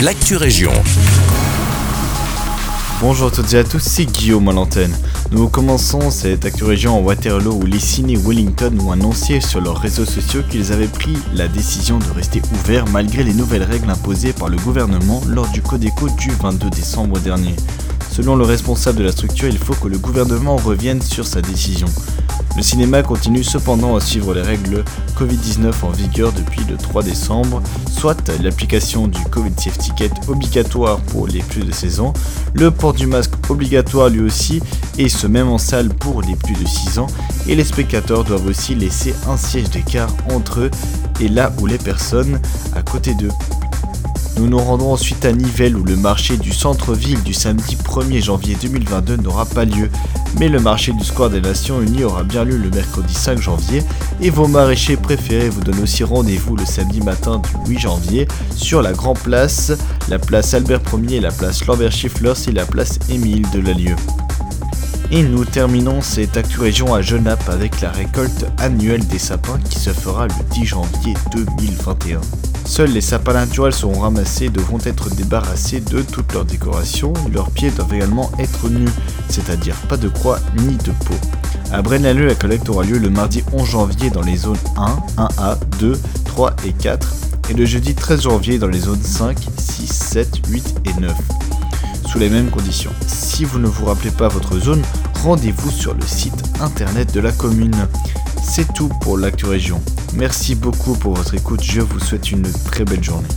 l'actu région. Bonjour à toutes et à tous, c'est Guillaume à l'antenne. Nous commençons cette actu région en Waterloo où les ciné Wellington ont annoncé sur leurs réseaux sociaux qu'ils avaient pris la décision de rester ouverts malgré les nouvelles règles imposées par le gouvernement lors du Codeco du 22 décembre dernier. Selon le responsable de la structure, il faut que le gouvernement revienne sur sa décision. Le cinéma continue cependant à suivre les règles Covid-19 en vigueur depuis le 3 décembre, soit l'application du Covid Safe Ticket obligatoire pour les plus de 16 ans, le port du masque obligatoire lui aussi, et ce même en salle pour les plus de 6 ans, et les spectateurs doivent aussi laisser un siège d'écart entre eux et là où les personnes à côté d'eux nous nous rendons ensuite à Nivelles où le marché du centre-ville du samedi 1er janvier 2022 n'aura pas lieu, mais le marché du Square des Nations Unies aura bien lieu le mercredi 5 janvier et vos maraîchers préférés vous donnent aussi rendez-vous le samedi matin du 8 janvier sur la Grand Place, la place Albert 1er, la place Lambert Schifflers et la place Émile de Lalieu. Et nous terminons cette Actu Région à Genappe avec la récolte annuelle des sapins qui se fera le 10 janvier 2021. Seuls les sapins naturels seront ramassés et devront être débarrassés de toutes leurs décorations. Leurs pieds doivent également être nus, c'est-à-dire pas de croix ni de peau. À braine la collecte aura lieu le mardi 11 janvier dans les zones 1, 1A, 2, 3 et 4 et le jeudi 13 janvier dans les zones 5, 6, 7, 8 et 9 sous les mêmes conditions. Si vous ne vous rappelez pas votre zone, rendez-vous sur le site internet de la commune. C'est tout pour l'actu région. Merci beaucoup pour votre écoute, je vous souhaite une très belle journée.